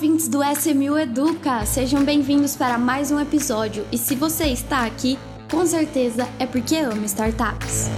ouvintes do SMU Educa! Sejam bem-vindos para mais um episódio. E se você está aqui, com certeza é porque ama startups.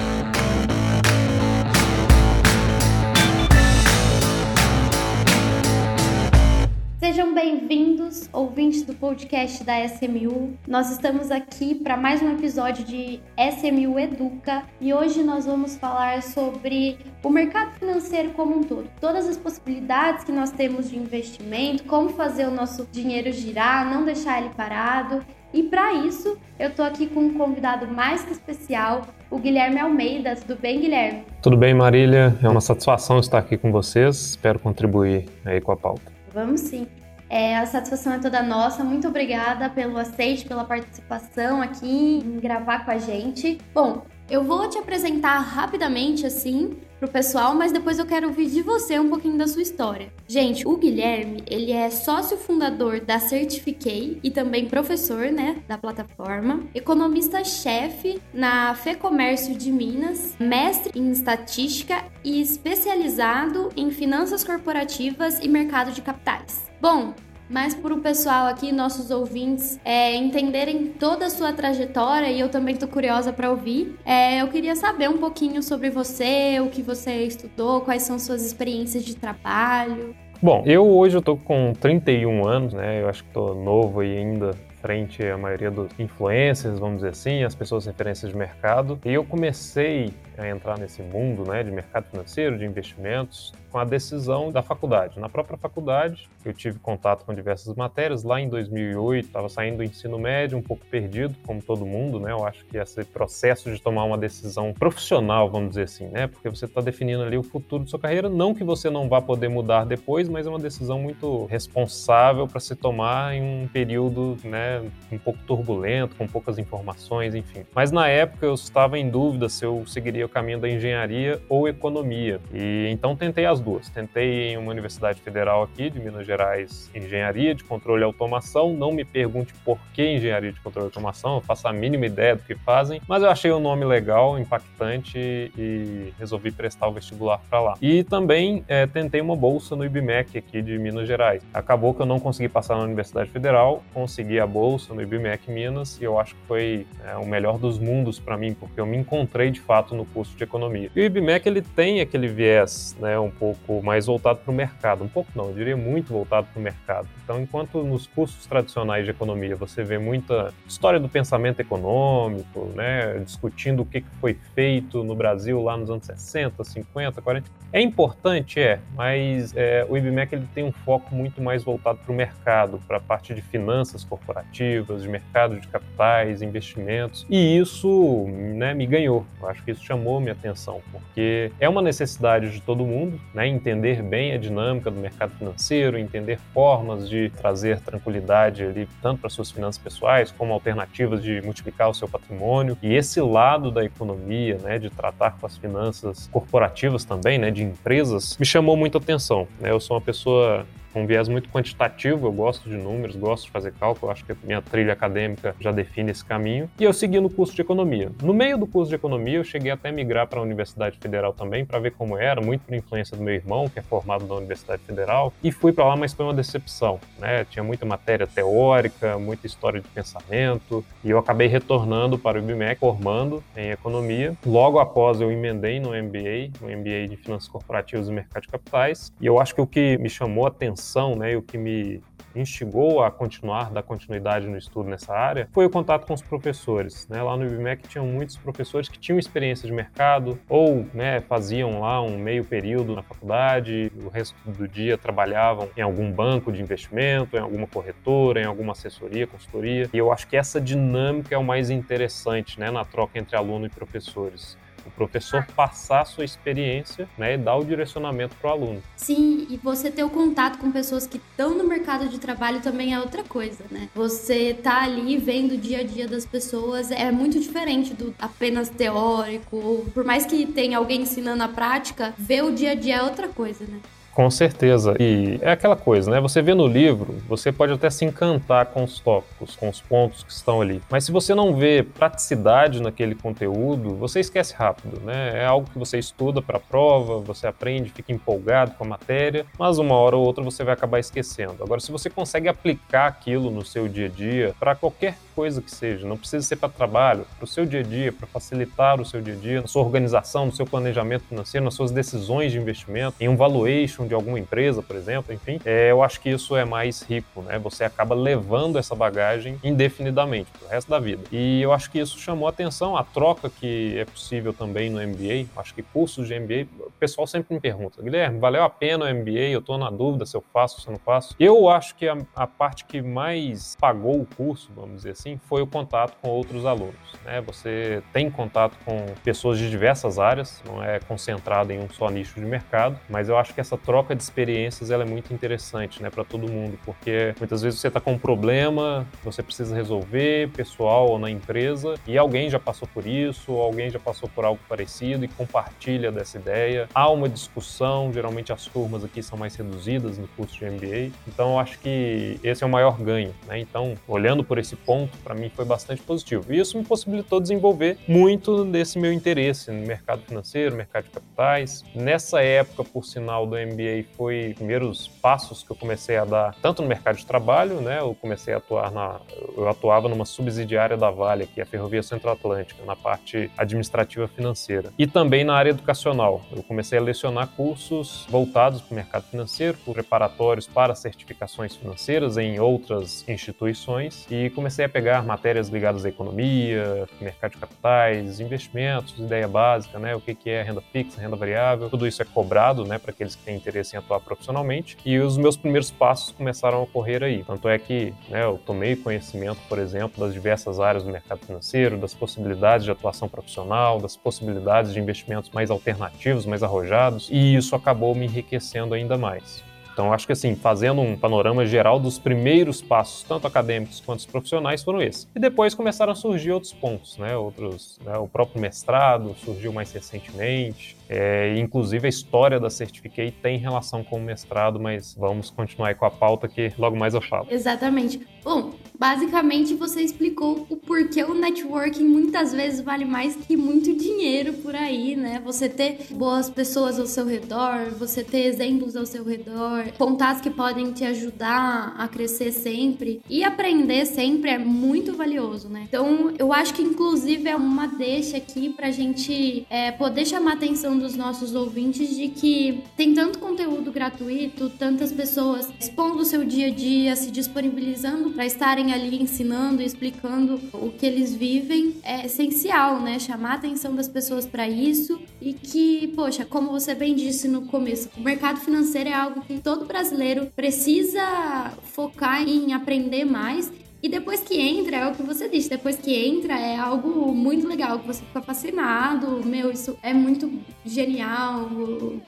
Sejam bem-vindos, ouvintes do podcast da SMU. Nós estamos aqui para mais um episódio de SMU Educa e hoje nós vamos falar sobre o mercado financeiro como um todo, todas as possibilidades que nós temos de investimento, como fazer o nosso dinheiro girar, não deixar ele parado. E para isso, eu estou aqui com um convidado mais que especial, o Guilherme Almeida. Tudo bem, Guilherme? Tudo bem, Marília. É uma satisfação estar aqui com vocês. Espero contribuir aí com a pauta. Vamos sim. É, a satisfação é toda nossa. Muito obrigada pelo aceite, pela participação aqui em gravar com a gente. Bom, eu vou te apresentar rapidamente assim pro pessoal, mas depois eu quero ouvir de você um pouquinho da sua história. Gente, o Guilherme, ele é sócio fundador da Certifiquei e também professor, né, da plataforma, economista-chefe na FEComércio de Minas, mestre em estatística e especializado em finanças corporativas e mercado de capitais. Bom, mas para o pessoal aqui, nossos ouvintes, é, entenderem toda a sua trajetória e eu também tô curiosa para ouvir. É, eu queria saber um pouquinho sobre você, o que você estudou, quais são suas experiências de trabalho. Bom, eu hoje eu tô com 31 anos, né? Eu acho que tô novo e ainda frente à maioria dos influencers, vamos dizer assim, as pessoas referências de mercado. E eu comecei a entrar nesse mundo, né, de mercado financeiro, de investimentos, com a decisão da faculdade. Na própria faculdade, eu tive contato com diversas matérias. Lá em 2008, estava saindo do ensino médio, um pouco perdido, como todo mundo, né? Eu acho que esse processo de tomar uma decisão profissional, vamos dizer assim, né? Porque você está definindo ali o futuro de sua carreira. Não que você não vá poder mudar depois, mas é uma decisão muito responsável para se tomar em um período, né, um pouco turbulento, com poucas informações, enfim. Mas na época eu estava em dúvida se eu seguiria o caminho da engenharia ou economia. E então tentei as duas. Tentei em uma universidade federal aqui de Minas Gerais, engenharia de controle e automação. Não me pergunte por que engenharia de controle e automação, eu faço a mínima ideia do que fazem, mas eu achei o nome legal, impactante e resolvi prestar o vestibular para lá. E também é, tentei uma bolsa no IBMEC aqui de Minas Gerais. Acabou que eu não consegui passar na Universidade Federal, consegui a bolsa no IBMEC Minas e eu acho que foi é, o melhor dos mundos para mim, porque eu me encontrei de fato no curso de economia. E o IBMEC ele tem aquele viés, né, um pouco mais voltado para o mercado. Um pouco não, eu diria muito voltado para o mercado. Então, enquanto nos cursos tradicionais de economia você vê muita história do pensamento econômico, né, discutindo o que foi feito no Brasil lá nos anos 60, 50, 40, é importante, é, mas é, o IBMEC ele tem um foco muito mais voltado para o mercado, para a parte de finanças corporativas, de mercado de capitais, investimentos, e isso né, me ganhou. Eu acho que isso chamou minha atenção, porque é uma necessidade de todo mundo, né? entender bem a dinâmica do mercado financeiro, entender formas de trazer tranquilidade ali, tanto para suas finanças pessoais, como alternativas de multiplicar o seu patrimônio. E esse lado da economia, né, de tratar com as finanças corporativas também, né, de empresas, me chamou muita atenção. Né? Eu sou uma pessoa um viés muito quantitativo, eu gosto de números, gosto de fazer cálculo, acho que a minha trilha acadêmica já define esse caminho. E eu segui no curso de economia. No meio do curso de economia, eu cheguei até a migrar para a Universidade Federal também, para ver como era, muito por influência do meu irmão, que é formado na Universidade Federal, e fui para lá, mas foi uma decepção, né? Tinha muita matéria teórica, muita história de pensamento, e eu acabei retornando para o IBMEC, formando em economia. Logo após eu emendei no MBA, no MBA de Finanças Corporativas e Mercado de Capitais, e eu acho que o que me chamou a atenção né, e o que me instigou a continuar, dar continuidade no estudo nessa área, foi o contato com os professores. Né? Lá no IBMEC tinham muitos professores que tinham experiência de mercado ou né, faziam lá um meio período na faculdade, o resto do dia trabalhavam em algum banco de investimento, em alguma corretora, em alguma assessoria, consultoria. E eu acho que essa dinâmica é o mais interessante né, na troca entre aluno e professores o professor passar a sua experiência né, e dar o direcionamento para o aluno. Sim, e você ter o contato com pessoas que estão no mercado de trabalho também é outra coisa, né? Você tá ali vendo o dia a dia das pessoas é muito diferente do apenas teórico. Por mais que tenha alguém ensinando a prática, ver o dia a dia é outra coisa, né? Com certeza. E é aquela coisa, né? Você vê no livro, você pode até se encantar com os tópicos, com os pontos que estão ali. Mas se você não vê praticidade naquele conteúdo, você esquece rápido, né? É algo que você estuda para a prova, você aprende, fica empolgado com a matéria, mas uma hora ou outra você vai acabar esquecendo. Agora, se você consegue aplicar aquilo no seu dia a dia, para qualquer coisa que seja, não precisa ser para trabalho, para o seu dia a dia, para facilitar o seu dia a dia, na sua organização, no seu planejamento financeiro, nas suas decisões de investimento, em um valuation de alguma empresa, por exemplo, enfim, é, eu acho que isso é mais rico, né? Você acaba levando essa bagagem indefinidamente pro resto da vida. E eu acho que isso chamou atenção, a troca que é possível também no MBA. Acho que cursos de MBA, o pessoal sempre me pergunta, Guilherme, valeu a pena o MBA? Eu estou na dúvida se eu faço se eu não faço. Eu acho que a, a, parte que mais pagou o curso, vamos dizer assim, foi o contato com outros alunos. Né? Você tem contato com pessoas de diversas áreas, não é concentrado em um só nicho de mercado, mas eu acho que essa troca de experiências ela é muito interessante né, para todo mundo, porque muitas vezes você está com um problema, você precisa resolver, pessoal ou na empresa, e alguém já passou por isso, alguém já passou por algo parecido e compartilha dessa ideia. Há uma discussão, geralmente as turmas aqui são mais reduzidas no curso de MBA, então eu acho que esse é o maior ganho. Né? Então, olhando por esse ponto, para mim foi bastante positivo. E isso me possibilitou desenvolver muito desse meu interesse no mercado financeiro, mercado de capitais. Nessa época, por sinal, do MBA foi primeiros passos que eu comecei a dar tanto no mercado de trabalho, né? Eu comecei a atuar na eu atuava numa subsidiária da Vale, que é a Ferrovia Centro-Atlântica, na parte administrativa financeira. E também na área educacional. Eu comecei a lecionar cursos voltados para o mercado financeiro, preparatórios para certificações financeiras em outras instituições e comecei a pegar matérias ligadas à economia, mercado de capitais, investimentos, ideia básica, né? O que é renda fixa, renda variável, tudo isso é cobrado, né, para aqueles que têm interesse em atuar profissionalmente. E os meus primeiros passos começaram a ocorrer aí. Tanto é que né, eu tomei conhecimento, por exemplo, das diversas áreas do mercado financeiro, das possibilidades de atuação profissional, das possibilidades de investimentos mais alternativos, mais arrojados, e isso acabou me enriquecendo ainda mais. Então, acho que assim, fazendo um panorama geral dos primeiros passos, tanto acadêmicos quanto profissionais, foram esses. E depois começaram a surgir outros pontos, né? Outros, né? o próprio mestrado surgiu mais recentemente. É, inclusive a história da Certificate tem relação com o mestrado, mas vamos continuar aí com a pauta que logo mais eu falo. Exatamente. Bom, basicamente você explicou o porquê o networking muitas vezes vale mais que muito dinheiro por aí, né? Você ter boas pessoas ao seu redor, você ter exemplos ao seu redor, contatos que podem te ajudar a crescer sempre e aprender sempre é muito valioso, né? Então, eu acho que inclusive é uma deixa aqui pra gente é, poder chamar a dos nossos ouvintes de que tem tanto conteúdo gratuito, tantas pessoas expondo o seu dia a dia, se disponibilizando para estarem ali ensinando e explicando o que eles vivem, é essencial, né? Chamar a atenção das pessoas para isso e que, poxa, como você bem disse no começo, o mercado financeiro é algo que todo brasileiro precisa focar em aprender mais e depois que entra, é o que você disse, depois que entra é algo muito legal, que você fica fascinado, meu, isso é muito genial,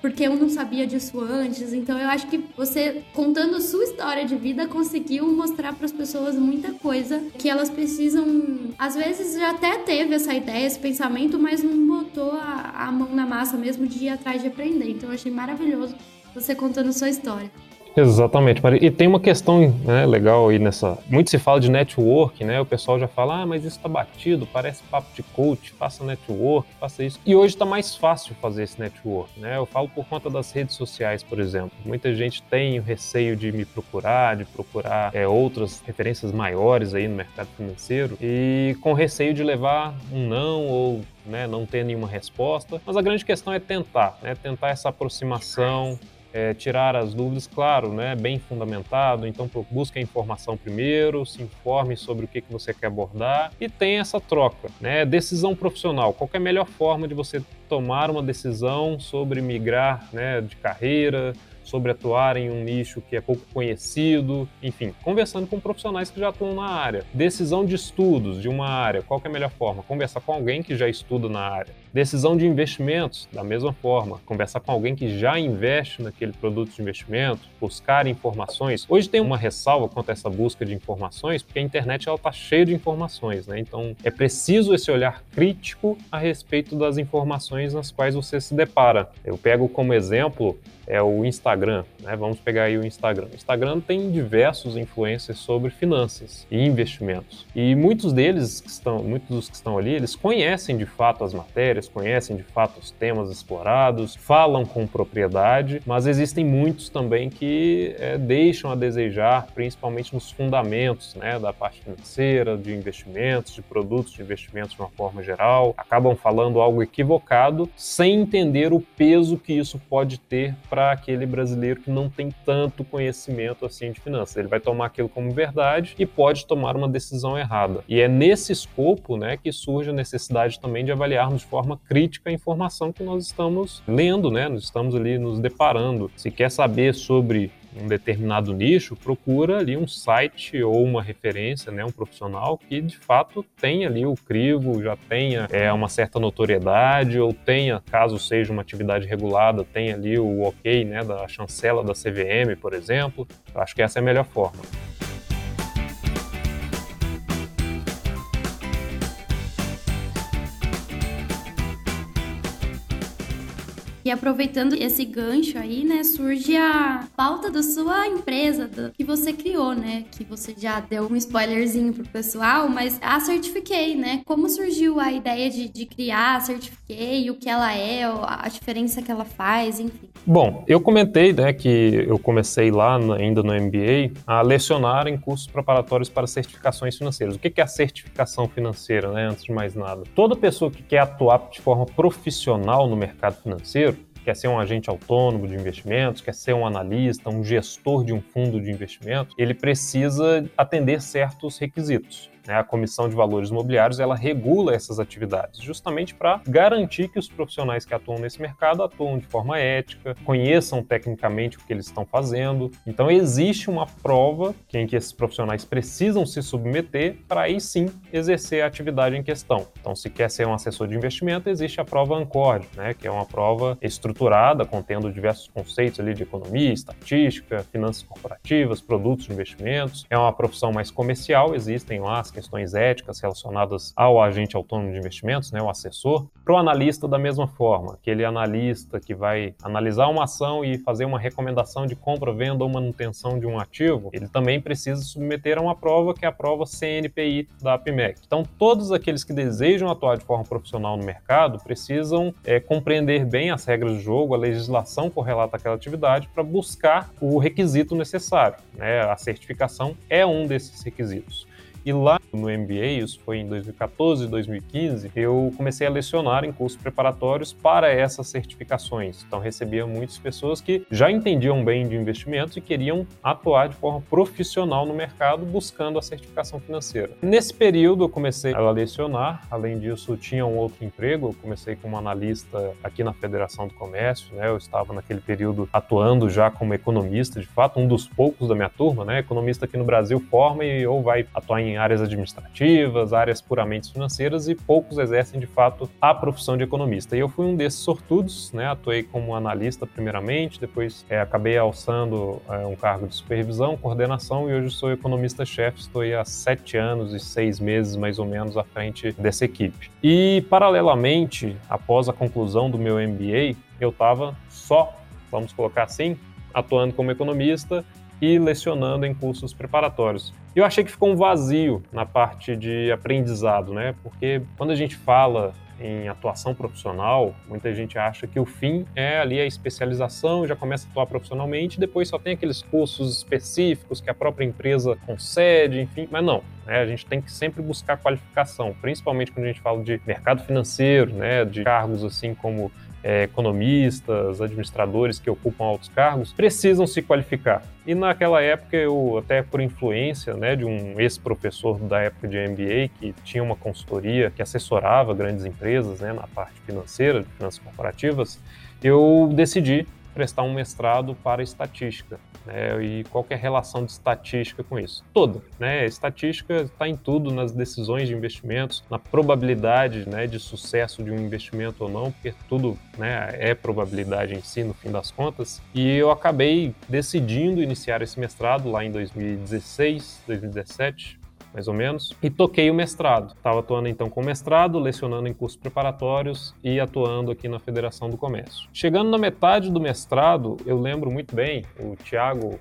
porque eu não sabia disso antes. Então eu acho que você, contando sua história de vida, conseguiu mostrar para as pessoas muita coisa que elas precisam. Às vezes já até teve essa ideia, esse pensamento, mas não botou a, a mão na massa mesmo de ir atrás de aprender. Então eu achei maravilhoso você contando sua história. Exatamente, Maria. E tem uma questão né, legal aí nessa. Muito se fala de network, né? O pessoal já fala, ah, mas isso tá batido, parece papo de coach, faça network, faça isso. E hoje tá mais fácil fazer esse network, né? Eu falo por conta das redes sociais, por exemplo. Muita gente tem o receio de me procurar, de procurar é, outras referências maiores aí no mercado financeiro e com receio de levar um não ou né, não ter nenhuma resposta. Mas a grande questão é tentar, né? Tentar essa aproximação é, tirar as dúvidas, claro, né, bem fundamentado. Então, busque a informação primeiro, se informe sobre o que, que você quer abordar e tenha essa troca. Né? Decisão profissional. Qual é a melhor forma de você tomar uma decisão sobre migrar né, de carreira, sobre atuar em um nicho que é pouco conhecido, enfim, conversando com profissionais que já atuam na área. Decisão de estudos de uma área, qual é a melhor forma? Conversar com alguém que já estuda na área. Decisão de investimentos, da mesma forma, conversar com alguém que já investe naquele produto de investimento, buscar informações. Hoje tem uma ressalva quanto a essa busca de informações, porque a internet está cheia de informações, né? Então é preciso esse olhar crítico a respeito das informações nas quais você se depara. Eu pego como exemplo é o Instagram. Né? Vamos pegar aí o Instagram. O Instagram tem diversos influencers sobre finanças e investimentos. E muitos deles que estão, muitos dos que estão ali, eles conhecem de fato as matérias, conhecem de fato os temas explorados, falam com propriedade, mas existem muitos também que é, deixam a desejar, principalmente nos fundamentos né, da parte financeira, de investimentos, de produtos de investimentos de uma forma geral, acabam falando algo equivocado sem entender o peso que isso pode ter para aquele brasileiro que não tem tanto conhecimento assim de finanças. Ele vai tomar aquilo como verdade e pode tomar uma decisão errada. E é nesse escopo né, que surge a necessidade também de avaliarmos de forma crítica a informação que nós estamos lendo, né? Nós estamos ali nos deparando. Se quer saber sobre um determinado nicho, procura ali um site ou uma referência, né, um profissional que de fato tenha ali o crivo, já tenha é, uma certa notoriedade ou tenha, caso seja uma atividade regulada, tenha ali o ok, né, da chancela da CVM, por exemplo. Eu acho que essa é a melhor forma. E aproveitando esse gancho aí, né, surge a pauta da sua empresa, do que você criou, né? Que você já deu um spoilerzinho pro pessoal, mas a Certifiquei, né? Como surgiu a ideia de, de criar a Certifiquei, o que ela é, a diferença que ela faz, enfim. Bom, eu comentei, né, que eu comecei lá ainda no MBA a lecionar em cursos preparatórios para certificações financeiras. O que é a certificação financeira, né, antes de mais nada? Toda pessoa que quer atuar de forma profissional no mercado financeiro, quer ser um agente autônomo de investimentos, quer ser um analista, um gestor de um fundo de investimento, ele precisa atender certos requisitos. Né? A Comissão de Valores Imobiliários ela regula essas atividades, justamente para garantir que os profissionais que atuam nesse mercado atuam de forma ética, conheçam tecnicamente o que eles estão fazendo. Então existe uma prova em que esses profissionais precisam se submeter para aí sim exercer a atividade em questão. Então, se quer ser um assessor de investimento, existe a prova ANCORD, né? que é uma prova estruturada, contendo diversos conceitos ali de economia, estatística, finanças corporativas, produtos de investimentos. É uma profissão mais comercial, existem lá as questões éticas relacionadas ao agente autônomo de investimentos, né, o assessor, para o analista da mesma forma, aquele analista que vai analisar uma ação e fazer uma recomendação de compra, venda ou manutenção de um ativo, ele também precisa submeter a uma prova que é a prova CNPI da APMEC. Então, todos aqueles que desejam atuar de forma profissional no mercado precisam é, compreender bem as regras do jogo, a legislação correlata àquela atividade para buscar o requisito necessário. Né? A certificação é um desses requisitos. E lá no MBA, isso foi em 2014 e 2015, eu comecei a lecionar em cursos preparatórios para essas certificações. Então recebia muitas pessoas que já entendiam bem de investimentos e queriam atuar de forma profissional no mercado buscando a certificação financeira. Nesse período eu comecei a lecionar, além disso tinha um outro emprego, eu comecei como analista aqui na Federação do Comércio, né? Eu estava naquele período atuando já como economista, de fato, um dos poucos da minha turma, né? Economista aqui no Brasil forma e ou vai atuar em áreas administrativas, áreas puramente financeiras e poucos exercem de fato a profissão de economista. E eu fui um desses sortudos, né? Atuei como analista primeiramente, depois é, acabei alçando é, um cargo de supervisão, coordenação e hoje sou economista-chefe. Estou há sete anos e seis meses mais ou menos à frente dessa equipe. E paralelamente, após a conclusão do meu MBA, eu estava só, vamos colocar assim, atuando como economista e lecionando em cursos preparatórios. Eu achei que ficou um vazio na parte de aprendizado, né? Porque quando a gente fala em atuação profissional, muita gente acha que o fim é ali a especialização, já começa a atuar profissionalmente, depois só tem aqueles cursos específicos que a própria empresa concede, enfim, mas não. Né? A gente tem que sempre buscar qualificação, principalmente quando a gente fala de mercado financeiro, né? de cargos assim como é, economistas, administradores que ocupam altos cargos, precisam se qualificar. E naquela época, eu, até por influência né, de um ex-professor da época de MBA, que tinha uma consultoria que assessorava grandes empresas né, na parte financeira, de finanças corporativas, eu decidi prestar um mestrado para estatística. Né, e qual é relação de estatística com isso? Toda. Né? Estatística está em tudo, nas decisões de investimentos, na probabilidade né, de sucesso de um investimento ou não, porque tudo né, é probabilidade em si, no fim das contas. E eu acabei decidindo iniciar esse mestrado lá em 2016, 2017, mais ou menos, e toquei o mestrado. Estava atuando então com mestrado, lecionando em cursos preparatórios e atuando aqui na Federação do Comércio. Chegando na metade do mestrado, eu lembro muito bem, o Tiago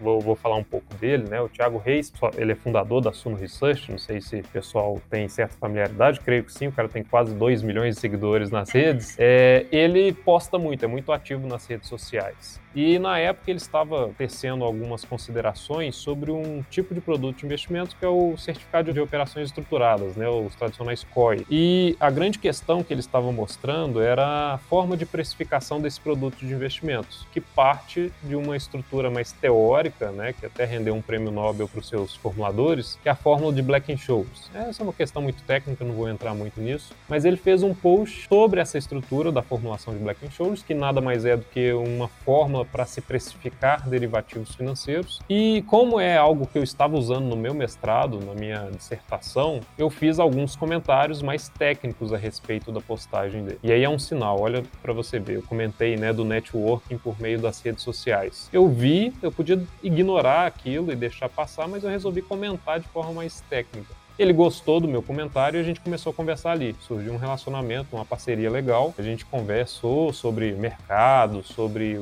vou, vou, falar um pouco dele, né? O Thiago Reis, ele é fundador da Suno Research, não sei se o pessoal tem certa familiaridade, creio que sim, o cara tem quase 2 milhões de seguidores nas redes. É, ele posta muito, é muito ativo nas redes sociais. E na época ele estava tecendo algumas considerações sobre um tipo de produto de investimento que é o certificado de operações estruturadas, né, os tradicionais COI. E a grande questão que ele estava mostrando era a forma de precificação desse produto de investimentos, que parte de uma estrutura mais teórica, né, que até rendeu um prêmio Nobel para os seus formuladores, que é a fórmula de Black-Scholes. Essa é uma questão muito técnica, não vou entrar muito nisso, mas ele fez um post sobre essa estrutura da formulação de Black-Scholes, que nada mais é do que uma fórmula para se precificar derivativos financeiros. E como é algo que eu estava usando no meu mestrado, na minha dissertação, eu fiz alguns comentários mais técnicos a respeito da postagem dele. E aí é um sinal, olha para você ver, eu comentei, né, do networking por meio das redes sociais. Eu vi, eu podia ignorar aquilo e deixar passar, mas eu resolvi comentar de forma mais técnica. Ele gostou do meu comentário e a gente começou a conversar ali. Surgiu um relacionamento, uma parceria legal. A gente conversou sobre mercado, sobre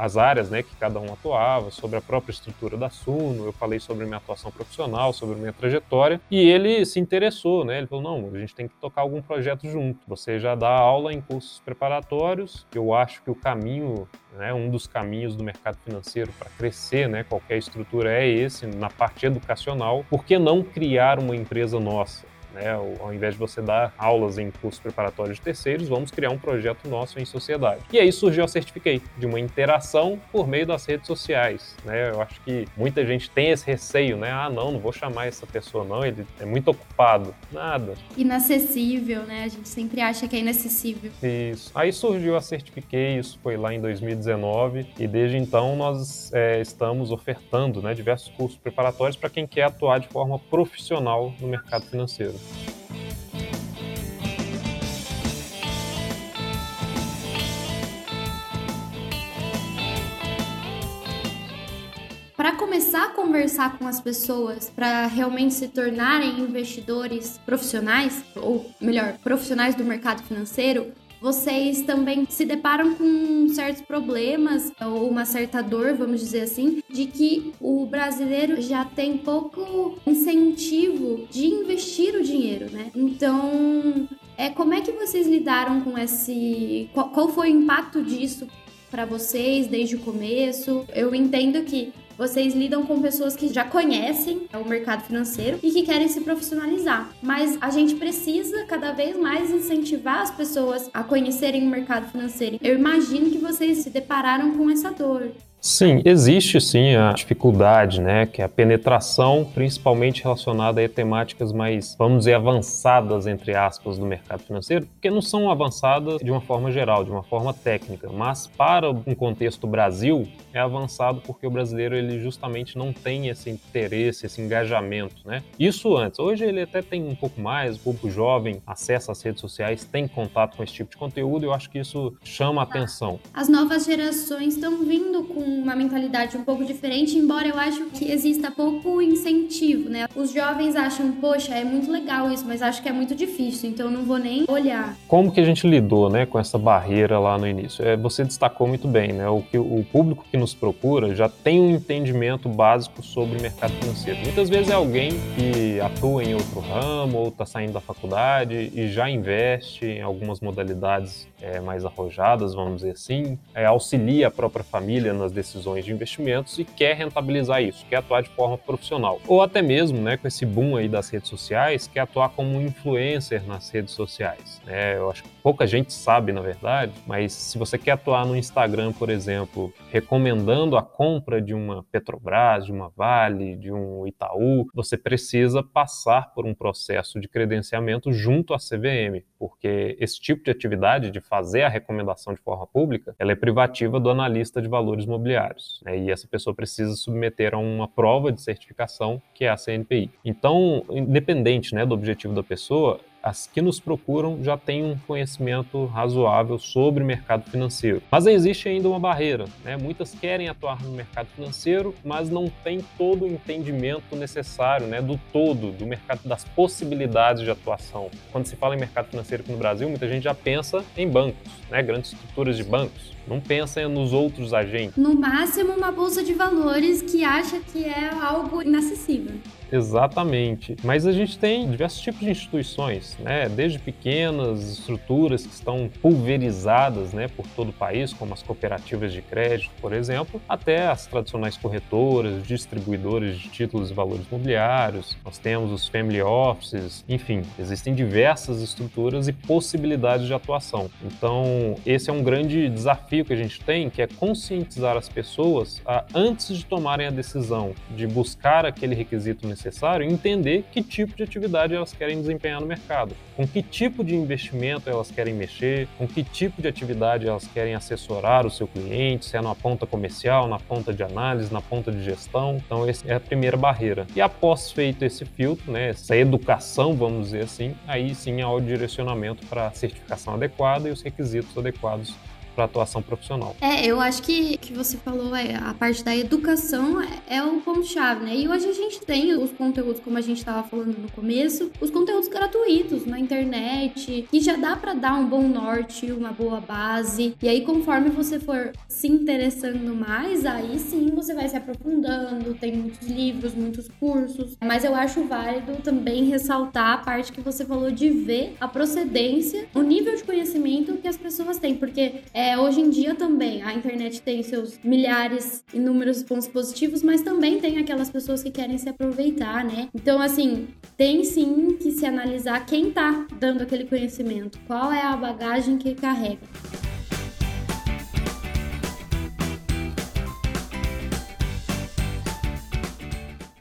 as áreas né, que cada um atuava, sobre a própria estrutura da Suno, eu falei sobre minha atuação profissional, sobre minha trajetória, e ele se interessou, né? Ele falou: não, a gente tem que tocar algum projeto junto. Você já dá aula em cursos preparatórios, eu acho que o caminho, né, um dos caminhos do mercado financeiro para crescer, né, qualquer estrutura é esse, na parte educacional. Por que não criar uma empresa nossa? Né? Ao invés de você dar aulas em cursos preparatórios de terceiros, vamos criar um projeto nosso em sociedade. E aí surgiu a Certificate, de uma interação por meio das redes sociais. Né? Eu acho que muita gente tem esse receio, né? Ah, não, não vou chamar essa pessoa, não, ele é muito ocupado. Nada. Inacessível, né? A gente sempre acha que é inacessível. Isso. Aí surgiu a Certificate, isso foi lá em 2019, e desde então nós é, estamos ofertando né, diversos cursos preparatórios para quem quer atuar de forma profissional no mercado financeiro. Para começar a conversar com as pessoas, para realmente se tornarem investidores profissionais, ou melhor, profissionais do mercado financeiro, vocês também se deparam com certos problemas ou uma certa dor, vamos dizer assim, de que o brasileiro já tem pouco incentivo de investir o dinheiro, né? Então, é como é que vocês lidaram com esse qual, qual foi o impacto disso para vocês desde o começo? Eu entendo que vocês lidam com pessoas que já conhecem o mercado financeiro e que querem se profissionalizar. Mas a gente precisa cada vez mais incentivar as pessoas a conhecerem o mercado financeiro. Eu imagino que vocês se depararam com essa dor. Sim, existe sim a dificuldade, né, que é a penetração, principalmente relacionada a temáticas mais, vamos dizer, avançadas, entre aspas, do mercado financeiro, porque não são avançadas de uma forma geral, de uma forma técnica, mas para um contexto Brasil, é avançado porque o brasileiro, ele justamente não tem esse interesse, esse engajamento, né? Isso antes. Hoje ele até tem um pouco mais, o público jovem acessa as redes sociais, tem contato com esse tipo de conteúdo, e eu acho que isso chama a atenção. As novas gerações estão vindo com uma mentalidade um pouco diferente, embora eu acho que exista pouco incentivo, né? Os jovens acham, poxa, é muito legal isso, mas acho que é muito difícil, então não vou nem olhar. Como que a gente lidou, né, com essa barreira lá no início? É, você destacou muito bem, né? O que o público que nos procura já tem um entendimento básico sobre mercado financeiro. Muitas vezes é alguém que atua em outro ramo ou está saindo da faculdade e já investe em algumas modalidades é, mais arrojadas, vamos dizer assim, é, auxilia a própria família nas decisões de investimentos e quer rentabilizar isso, quer atuar de forma profissional. Ou até mesmo, né, com esse boom aí das redes sociais, quer atuar como influencer nas redes sociais. É, eu acho que pouca gente sabe, na verdade, mas se você quer atuar no Instagram, por exemplo, recomendando a compra de uma Petrobras, de uma Vale, de um Itaú, você precisa passar por um processo de credenciamento junto à CVM, porque esse tipo de atividade de fazer a recomendação de forma pública, ela é privativa do analista de valores imobiliários. Né? E essa pessoa precisa submeter a uma prova de certificação, que é a CNPI. Então, independente né, do objetivo da pessoa, as que nos procuram já têm um conhecimento razoável sobre o mercado financeiro. Mas existe ainda uma barreira, né? Muitas querem atuar no mercado financeiro, mas não têm todo o entendimento necessário, né, do todo, do mercado, das possibilidades de atuação. Quando se fala em mercado financeiro aqui no Brasil, muita gente já pensa em bancos, né, grandes estruturas de bancos não pensa nos outros agentes. No máximo, uma bolsa de valores que acha que é algo inacessível. Exatamente. Mas a gente tem diversos tipos de instituições, né? desde pequenas estruturas que estão pulverizadas né, por todo o país, como as cooperativas de crédito, por exemplo, até as tradicionais corretoras, distribuidores de títulos e valores imobiliários. Nós temos os family offices, enfim, existem diversas estruturas e possibilidades de atuação. Então, esse é um grande desafio que a gente tem, que é conscientizar as pessoas a, antes de tomarem a decisão de buscar aquele requisito necessário necessário entender que tipo de atividade elas querem desempenhar no mercado, com que tipo de investimento elas querem mexer, com que tipo de atividade elas querem assessorar o seu cliente, se é na ponta comercial, na ponta de análise, na ponta de gestão. Então, essa é a primeira barreira. E após feito esse filtro, né, essa educação, vamos dizer assim, aí sim há o direcionamento para a certificação adequada e os requisitos adequados para atuação profissional. É, eu acho que que você falou, é, a parte da educação é, é o ponto-chave, né? E hoje a gente tem os conteúdos, como a gente estava falando no começo, os conteúdos gratuitos na internet, que já dá para dar um bom norte, uma boa base. E aí, conforme você for se interessando mais, aí sim você vai se aprofundando, tem muitos livros, muitos cursos. Mas eu acho válido também ressaltar a parte que você falou de ver a procedência, o nível de conhecimento que as pessoas têm, porque é, hoje em dia também a internet tem seus milhares, inúmeros pontos positivos, mas também tem aquelas pessoas que querem se aproveitar, né? Então, assim, tem sim que se analisar quem tá dando aquele conhecimento, qual é a bagagem que carrega.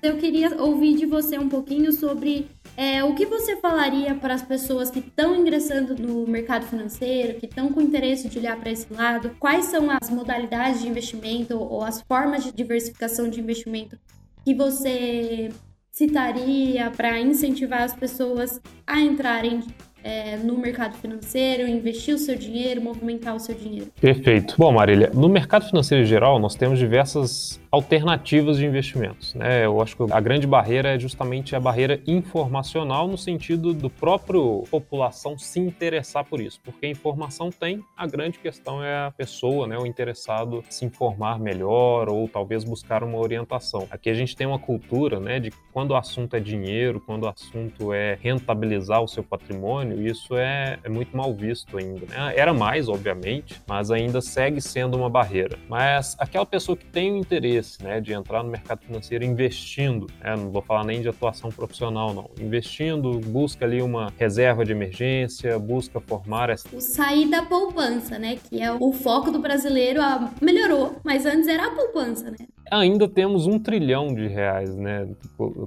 Eu queria ouvir de você um pouquinho sobre é, o que você falaria para as pessoas que estão ingressando no mercado financeiro, que estão com interesse de olhar para esse lado? Quais são as modalidades de investimento ou as formas de diversificação de investimento que você citaria para incentivar as pessoas a entrarem é, no mercado financeiro, investir o seu dinheiro, movimentar o seu dinheiro? Perfeito. Bom, Marília, no mercado financeiro em geral, nós temos diversas alternativas de investimentos. Né? Eu acho que a grande barreira é justamente a barreira informacional, no sentido do próprio população se interessar por isso, porque informação tem, a grande questão é a pessoa, né, o interessado se informar melhor ou talvez buscar uma orientação. Aqui a gente tem uma cultura né, de quando o assunto é dinheiro, quando o assunto é rentabilizar o seu patrimônio, isso é, é muito mal visto ainda. Né? Era mais, obviamente, mas ainda segue sendo uma barreira. Mas aquela pessoa que tem o interesse interesse né, de entrar no mercado financeiro investindo, né, não vou falar nem de atuação profissional, não, investindo, busca ali uma reserva de emergência, busca formar essa. O sair da poupança, né, que é o foco do brasileiro, melhorou, mas antes era a poupança, né? Ainda temos um trilhão de reais né,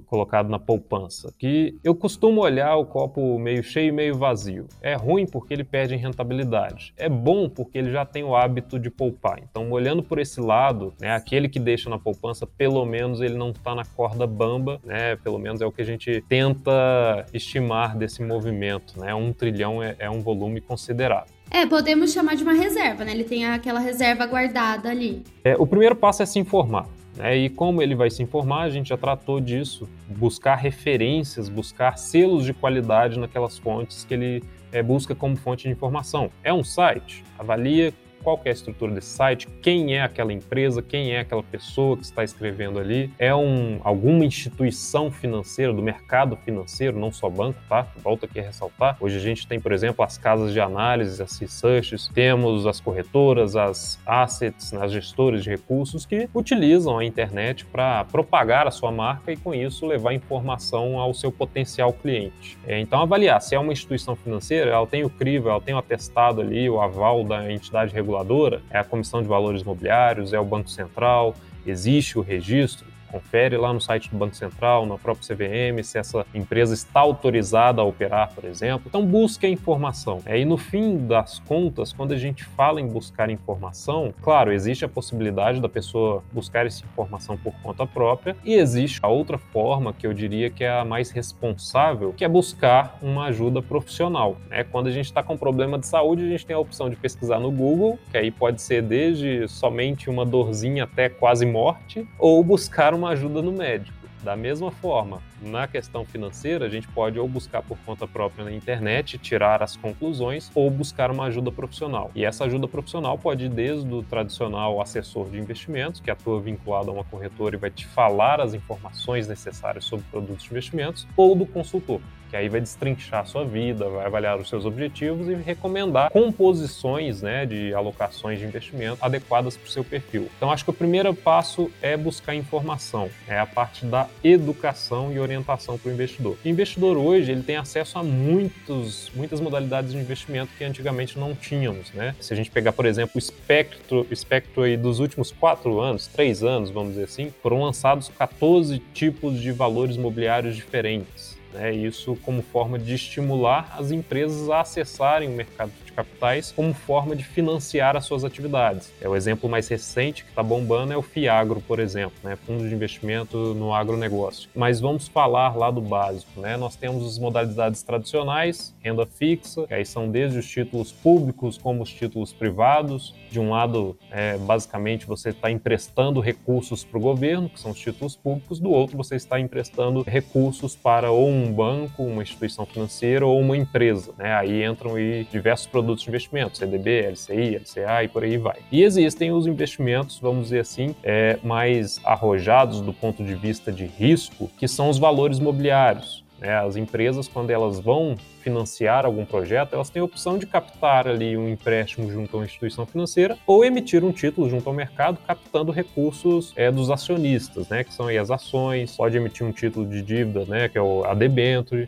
colocado na poupança. Que eu costumo olhar o copo meio cheio e meio vazio. É ruim porque ele perde em rentabilidade. É bom porque ele já tem o hábito de poupar. Então, olhando por esse lado, né, aquele que deixa na poupança, pelo menos ele não está na corda bamba, né? Pelo menos é o que a gente tenta estimar desse movimento. Né? Um trilhão é, é um volume considerável. É, podemos chamar de uma reserva, né? Ele tem aquela reserva guardada ali. É, o primeiro passo é se informar. Né? E como ele vai se informar, a gente já tratou disso. Buscar referências, buscar selos de qualidade naquelas fontes que ele é, busca como fonte de informação. É um site? Avalia qual é a estrutura desse site, quem é aquela empresa, quem é aquela pessoa que está escrevendo ali, é um, alguma instituição financeira, do mercado financeiro, não só banco, tá? Volto aqui a ressaltar. Hoje a gente tem, por exemplo, as casas de análise, as researches, temos as corretoras, as assets, né, as gestoras de recursos que utilizam a internet para propagar a sua marca e com isso levar informação ao seu potencial cliente. É, então avaliar se é uma instituição financeira, ela tem o crivo, ela tem o atestado ali, o aval da entidade reguladora reguladora, é a Comissão de Valores Imobiliários, é o Banco Central, existe o registro. Confere lá no site do Banco Central, na própria CVM, se essa empresa está autorizada a operar, por exemplo. Então busque a informação. É, e no fim das contas, quando a gente fala em buscar informação, claro, existe a possibilidade da pessoa buscar essa informação por conta própria e existe a outra forma que eu diria que é a mais responsável, que é buscar uma ajuda profissional. Né? Quando a gente está com problema de saúde, a gente tem a opção de pesquisar no Google, que aí pode ser desde somente uma dorzinha até quase morte, ou buscar uma ajuda no médico. Da mesma forma, na questão financeira, a gente pode ou buscar por conta própria na internet, tirar as conclusões, ou buscar uma ajuda profissional. E essa ajuda profissional pode ir desde o tradicional assessor de investimentos, que atua vinculado a uma corretora e vai te falar as informações necessárias sobre produtos de investimentos, ou do consultor, que aí vai destrinchar a sua vida, vai avaliar os seus objetivos e recomendar composições né, de alocações de investimento adequadas para o seu perfil. Então, acho que o primeiro passo é buscar informação, é a parte da educação e orientação para o investidor. O investidor hoje ele tem acesso a muitos, muitas modalidades de investimento que antigamente não tínhamos. Né? Se a gente pegar, por exemplo, o espectro, espectro aí dos últimos quatro anos, três anos, vamos dizer assim, foram lançados 14 tipos de valores mobiliários diferentes. Né? Isso como forma de estimular as empresas a acessarem o mercado de capitais como forma de financiar as suas atividades. É o exemplo mais recente que está bombando é o Fiagro, por exemplo, né? fundo de investimento no agronegócio. Mas vamos falar lá do básico. Né? Nós temos as modalidades tradicionais, renda fixa, que aí são desde os títulos públicos como os títulos privados. De um lado, é, basicamente, você está emprestando recursos para o governo, que são os títulos públicos, do outro, você está emprestando recursos para ou um banco, uma instituição financeira ou uma empresa. Né? Aí entram aí diversos produtos produtos de investimento, CDB, LCI, LCA e por aí vai. E existem os investimentos, vamos dizer assim, é, mais arrojados do ponto de vista de risco, que são os valores mobiliários. Né? As empresas, quando elas vão financiar algum projeto, elas têm a opção de captar ali um empréstimo junto a uma instituição financeira ou emitir um título junto ao mercado, captando recursos é, dos acionistas, né, que são aí as ações, pode emitir um título de dívida, né, que é o a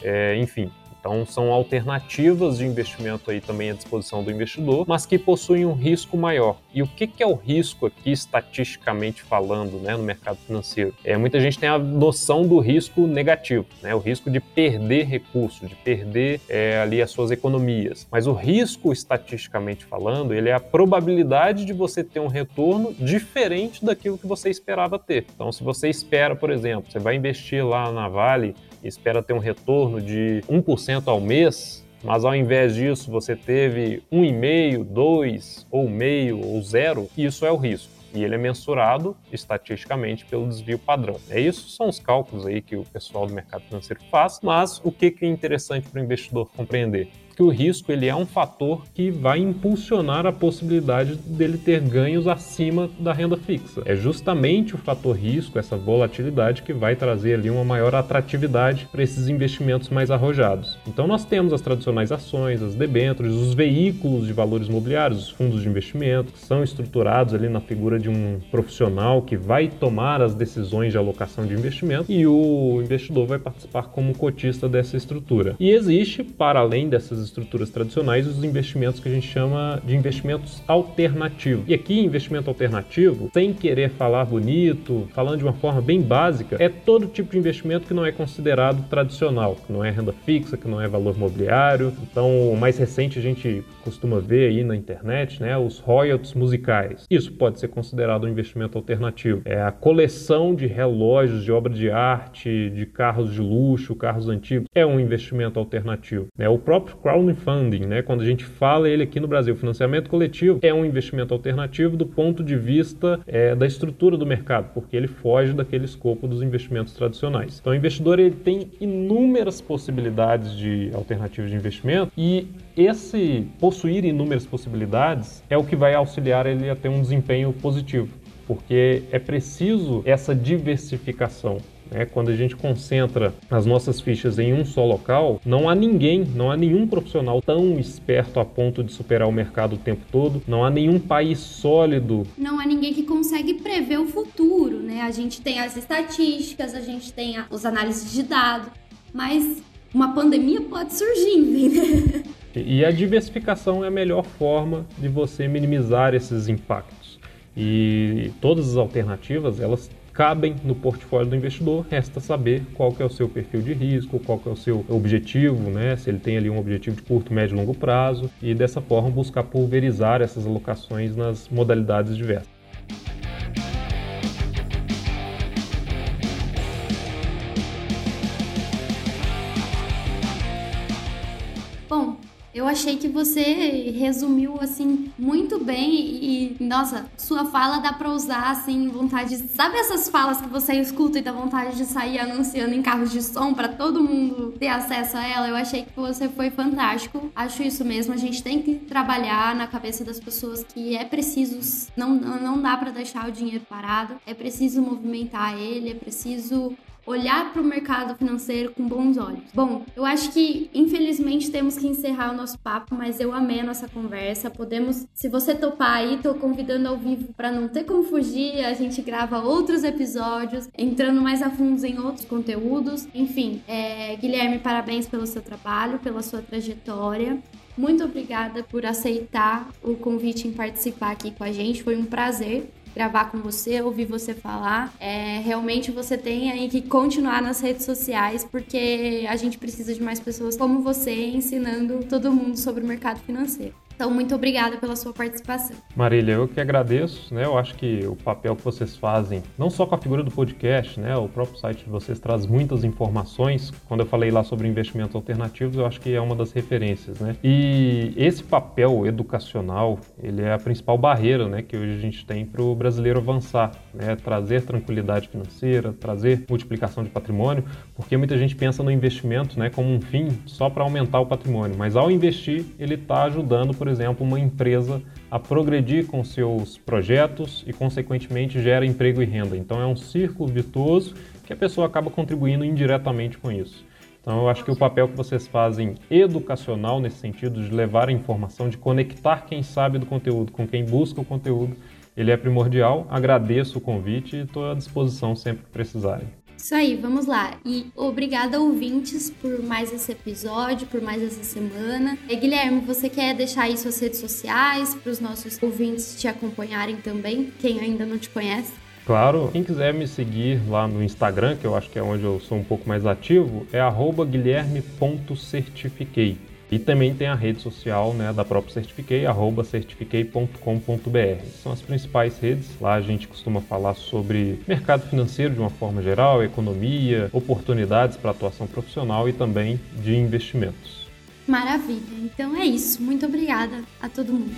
é, enfim. Então, são alternativas de investimento aí também à disposição do investidor, mas que possuem um risco maior. E o que, é o risco aqui, estatisticamente falando, né, no mercado financeiro? É, muita gente tem a noção do risco negativo, né, o risco de perder recursos, de perder é, ali as suas economias. Mas o risco, estatisticamente falando, ele é a probabilidade de você ter um retorno diferente daquilo que você esperava ter. Então, se você espera, por exemplo, você vai investir lá na Vale espera ter um retorno de 1% ao mês, mas ao invés disso você teve 1,5, 2 ou meio ou zero, isso é o risco. E ele é mensurado estatisticamente pelo desvio padrão. É isso são os cálculos aí que o pessoal do mercado financeiro faz, mas o que é interessante para o investidor compreender? Que o risco ele é um fator que vai impulsionar a possibilidade dele ter ganhos acima da renda fixa. É justamente o fator risco, essa volatilidade, que vai trazer ali uma maior atratividade para esses investimentos mais arrojados. Então nós temos as tradicionais ações, as debêntures, os veículos de valores mobiliários, os fundos de investimento, que são estruturados ali na figura de um profissional que vai tomar as decisões de alocação de investimento e o investidor vai participar como cotista dessa estrutura. E existe, para além dessas estruturas tradicionais os investimentos que a gente chama de investimentos alternativos. E aqui, investimento alternativo, sem querer falar bonito, falando de uma forma bem básica, é todo tipo de investimento que não é considerado tradicional, que não é renda fixa, que não é valor mobiliário. Então, o mais recente a gente costuma ver aí na internet, né, os royalties musicais. Isso pode ser considerado um investimento alternativo. É a coleção de relógios, de obra de arte, de carros de luxo, carros antigos, é um investimento alternativo. É o próprio crowdfunding, né? Quando a gente fala ele aqui no Brasil, financiamento coletivo é um investimento alternativo do ponto de vista é, da estrutura do mercado, porque ele foge daquele escopo dos investimentos tradicionais. Então, o investidor ele tem inúmeras possibilidades de alternativas de investimento e esse possuir inúmeras possibilidades é o que vai auxiliar ele a ter um desempenho positivo porque é preciso essa diversificação. Né? Quando a gente concentra as nossas fichas em um só local, não há ninguém, não há nenhum profissional tão esperto a ponto de superar o mercado o tempo todo, não há nenhum país sólido. Não há ninguém que consegue prever o futuro, né? A gente tem as estatísticas, a gente tem os análises de dados, mas uma pandemia pode surgir, E a diversificação é a melhor forma de você minimizar esses impactos. E todas as alternativas, elas cabem no portfólio do investidor, resta saber qual que é o seu perfil de risco, qual que é o seu objetivo, né? se ele tem ali um objetivo de curto, médio e longo prazo, e dessa forma buscar pulverizar essas alocações nas modalidades diversas. Eu achei que você resumiu assim muito bem e, nossa, sua fala dá pra usar assim, vontade. Sabe essas falas que você escuta e dá vontade de sair anunciando em carros de som para todo mundo ter acesso a ela? Eu achei que você foi fantástico. Acho isso mesmo. A gente tem que trabalhar na cabeça das pessoas que é preciso, não, não dá para deixar o dinheiro parado, é preciso movimentar ele, é preciso olhar para o mercado financeiro com bons olhos. Bom, eu acho que infelizmente temos que encerrar o nosso papo, mas eu amei a nossa conversa. Podemos, se você topar aí, tô convidando ao vivo para não ter como fugir. A gente grava outros episódios, entrando mais a fundo em outros conteúdos. Enfim, é, Guilherme, parabéns pelo seu trabalho, pela sua trajetória. Muito obrigada por aceitar o convite em participar aqui com a gente. Foi um prazer gravar com você, ouvir você falar. É, realmente você tem aí que continuar nas redes sociais, porque a gente precisa de mais pessoas como você ensinando todo mundo sobre o mercado financeiro. Então, muito obrigada pela sua participação. Marília, eu que agradeço, né? Eu acho que o papel que vocês fazem, não só com a figura do podcast, né? O próprio site de vocês traz muitas informações. Quando eu falei lá sobre investimentos alternativos, eu acho que é uma das referências, né? E esse papel educacional, ele é a principal barreira, né? Que hoje a gente tem para o brasileiro avançar, né? Trazer tranquilidade financeira, trazer multiplicação de patrimônio, porque muita gente pensa no investimento, né? Como um fim só para aumentar o patrimônio, mas ao investir, ele está ajudando, por exemplo, uma empresa a progredir com seus projetos e, consequentemente, gera emprego e renda. Então, é um círculo virtuoso que a pessoa acaba contribuindo indiretamente com isso. Então, eu acho que o papel que vocês fazem educacional, nesse sentido, de levar a informação, de conectar quem sabe do conteúdo com quem busca o conteúdo, ele é primordial. Agradeço o convite e estou à disposição sempre que precisarem. Isso aí, vamos lá. E obrigada, ouvintes, por mais esse episódio, por mais essa semana. E, Guilherme, você quer deixar aí suas redes sociais para os nossos ouvintes te acompanharem também, quem ainda não te conhece? Claro, quem quiser me seguir lá no Instagram, que eu acho que é onde eu sou um pouco mais ativo, é guilherme.certifiquei. E também tem a rede social né, da própria Certifiquei, arroba certifiquei.com.br. São as principais redes. Lá a gente costuma falar sobre mercado financeiro de uma forma geral, economia, oportunidades para atuação profissional e também de investimentos. Maravilha. Então é isso. Muito obrigada a todo mundo.